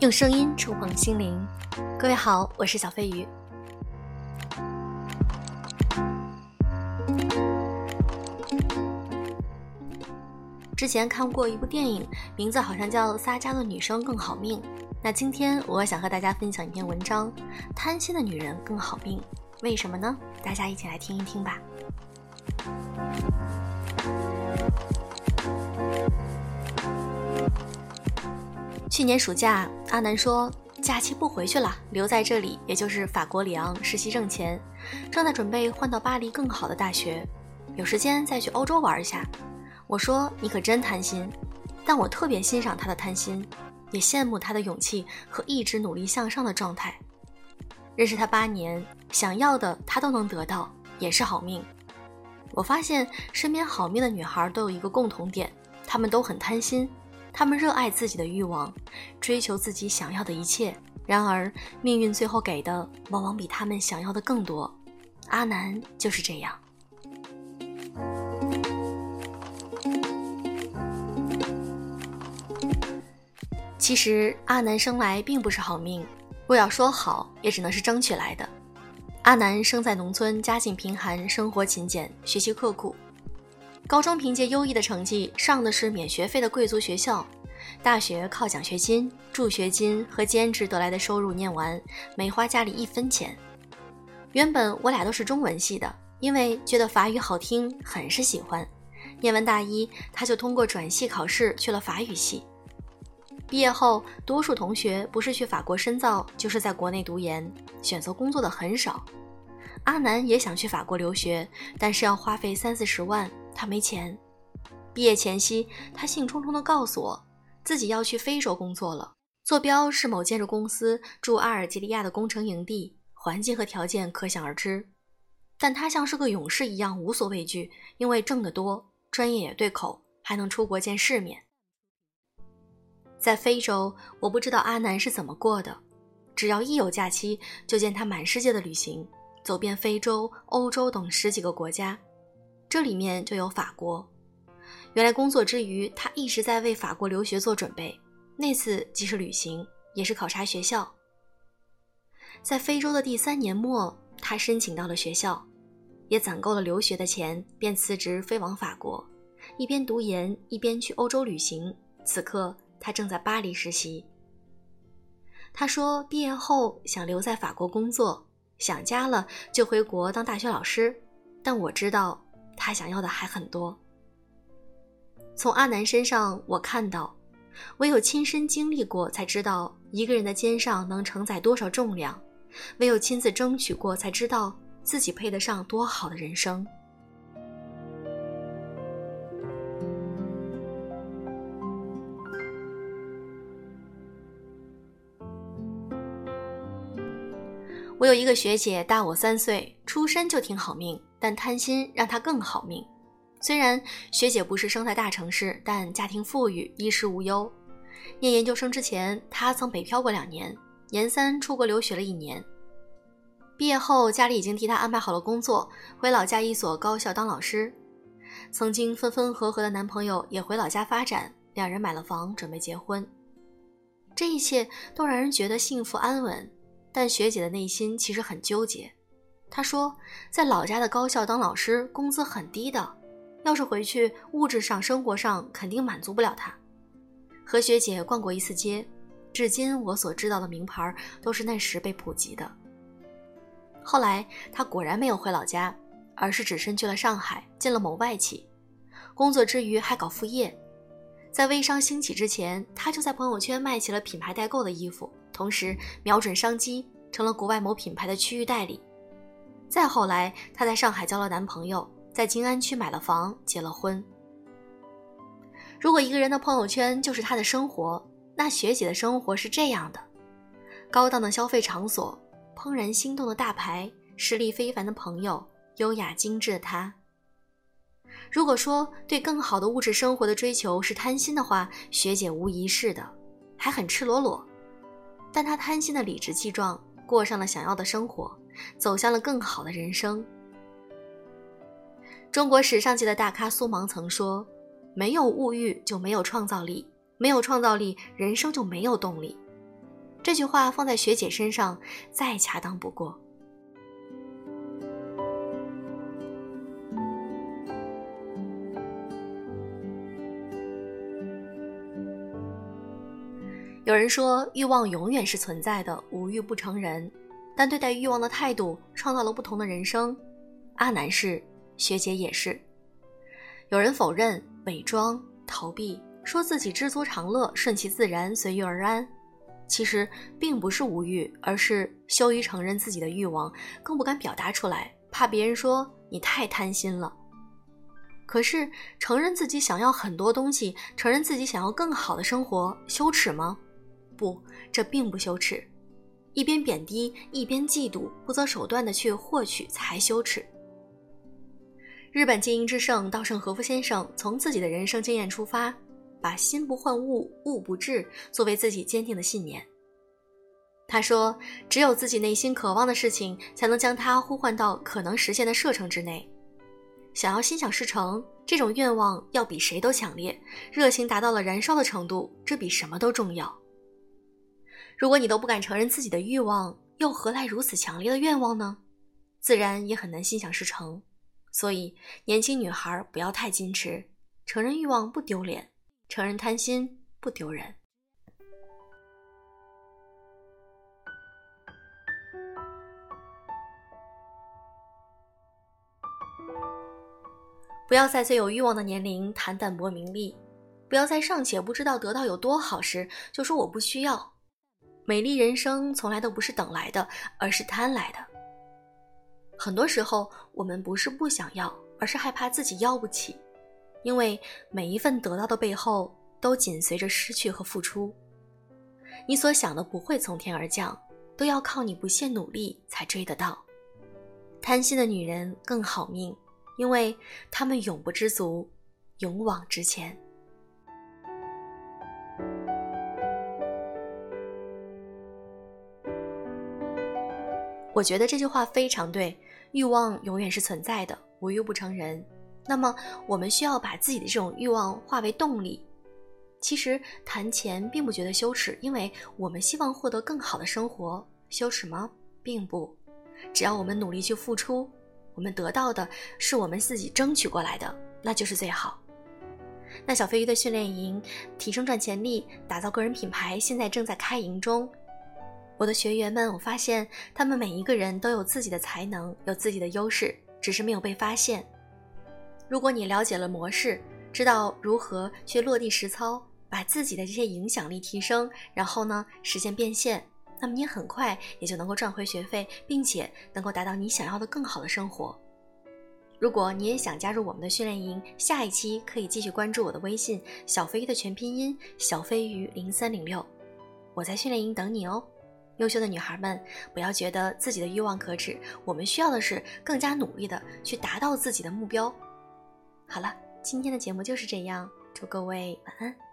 用声音触碰心灵。各位好，我是小飞鱼。之前看过一部电影，名字好像叫《撒娇的女生更好命》。那今天我想和大家分享一篇文章：贪心的女人更好命，为什么呢？大家一起来听一听吧。去年暑假，阿南说假期不回去了，留在这里，也就是法国里昂实习挣钱，正在准备换到巴黎更好的大学，有时间再去欧洲玩一下。我说你可真贪心，但我特别欣赏他的贪心，也羡慕他的勇气和一直努力向上的状态。认识他八年，想要的他都能得到，也是好命。我发现身边好命的女孩都有一个共同点，她们都很贪心。他们热爱自己的欲望，追求自己想要的一切。然而，命运最后给的往往比他们想要的更多。阿南就是这样。其实，阿南生来并不是好命，若要说好，也只能是争取来的。阿南生在农村，家境贫寒，生活勤俭，学习刻苦。高中凭借优异的成绩上的是免学费的贵族学校，大学靠奖学金、助学金和兼职得来的收入念完，没花家里一分钱。原本我俩都是中文系的，因为觉得法语好听，很是喜欢。念完大一，他就通过转系考试去了法语系。毕业后，多数同学不是去法国深造，就是在国内读研，选择工作的很少。阿南也想去法国留学，但是要花费三四十万。他没钱，毕业前夕，他兴冲冲地告诉我，自己要去非洲工作了，坐标是某建筑公司驻阿尔及利亚的工程营地，环境和条件可想而知。但他像是个勇士一样无所畏惧，因为挣得多，专业也对口，还能出国见世面。在非洲，我不知道阿南是怎么过的，只要一有假期，就见他满世界的旅行，走遍非洲、欧洲等十几个国家。这里面就有法国。原来工作之余，他一直在为法国留学做准备。那次既是旅行，也是考察学校。在非洲的第三年末，他申请到了学校，也攒够了留学的钱，便辞职飞往法国，一边读研一边去欧洲旅行。此刻他正在巴黎实习。他说毕业后想留在法国工作，想家了就回国当大学老师。但我知道。他想要的还很多。从阿南身上，我看到，唯有亲身经历过，才知道一个人的肩上能承载多少重量；唯有亲自争取过，才知道自己配得上多好的人生。我有一个学姐，大我三岁，出身就挺好命。但贪心让她更好命。虽然学姐不是生在大城市，但家庭富裕，衣食无忧。念研究生之前，她曾北漂过两年，研三出国留学了一年。毕业后，家里已经替她安排好了工作，回老家一所高校当老师。曾经分分合合的男朋友也回老家发展，两人买了房，准备结婚。这一切都让人觉得幸福安稳，但学姐的内心其实很纠结。他说，在老家的高校当老师，工资很低的，要是回去，物质上、生活上肯定满足不了他。和学姐逛过一次街，至今我所知道的名牌都是那时被普及的。后来他果然没有回老家，而是只身去了上海，进了某外企，工作之余还搞副业。在微商兴起之前，他就在朋友圈卖起了品牌代购的衣服，同时瞄准商机，成了国外某品牌的区域代理。再后来，她在上海交了男朋友，在静安区买了房，结了婚。如果一个人的朋友圈就是他的生活，那学姐的生活是这样的：高档的消费场所，怦然心动的大牌，实力非凡的朋友，优雅精致的她。如果说对更好的物质生活的追求是贪心的话，学姐无疑是的，还很赤裸裸。但她贪心的理直气壮，过上了想要的生活。走向了更好的人生。中国时尚界的大咖苏芒曾说：“没有物欲就没有创造力，没有创造力，人生就没有动力。”这句话放在学姐身上再恰当不过。有人说欲望永远是存在的，无欲不成人。但对待欲望的态度创造了不同的人生。阿南是，学姐也是。有人否认、伪装、逃避，说自己知足常乐、顺其自然、随遇而安。其实并不是无欲，而是羞于承认自己的欲望，更不敢表达出来，怕别人说你太贪心了。可是承认自己想要很多东西，承认自己想要更好的生活，羞耻吗？不，这并不羞耻。一边贬低，一边嫉妒，不择手段的去获取，才羞耻。日本经营之圣稻盛和夫先生从自己的人生经验出发，把“心不换物，物不至”作为自己坚定的信念。他说：“只有自己内心渴望的事情，才能将它呼唤到可能实现的射程之内。想要心想事成，这种愿望要比谁都强烈，热情达到了燃烧的程度，这比什么都重要。”如果你都不敢承认自己的欲望，又何来如此强烈的愿望呢？自然也很难心想事成。所以，年轻女孩不要太矜持，承认欲望不丢脸，承认贪心不丢人。不要在最有欲望的年龄谈淡泊名利，不要在尚且不知道得到有多好时就说我不需要。美丽人生从来都不是等来的，而是贪来的。很多时候，我们不是不想要，而是害怕自己要不起。因为每一份得到的背后，都紧随着失去和付出。你所想的不会从天而降，都要靠你不懈努力才追得到。贪心的女人更好命，因为她们永不知足，勇往直前。我觉得这句话非常对，欲望永远是存在的，无欲不成人。那么，我们需要把自己的这种欲望化为动力。其实谈钱并不觉得羞耻，因为我们希望获得更好的生活，羞耻吗？并不。只要我们努力去付出，我们得到的是我们自己争取过来的，那就是最好。那小飞鱼的训练营，提升赚钱力，打造个人品牌，现在正在开营中。我的学员们，我发现他们每一个人都有自己的才能，有自己的优势，只是没有被发现。如果你了解了模式，知道如何去落地实操，把自己的这些影响力提升，然后呢实现变现，那么你很快也就能够赚回学费，并且能够达到你想要的更好的生活。如果你也想加入我们的训练营，下一期可以继续关注我的微信小飞鱼的全拼音小飞鱼零三零六，我在训练营等你哦。优秀的女孩们，不要觉得自己的欲望可耻，我们需要的是更加努力的去达到自己的目标。好了，今天的节目就是这样，祝各位晚安。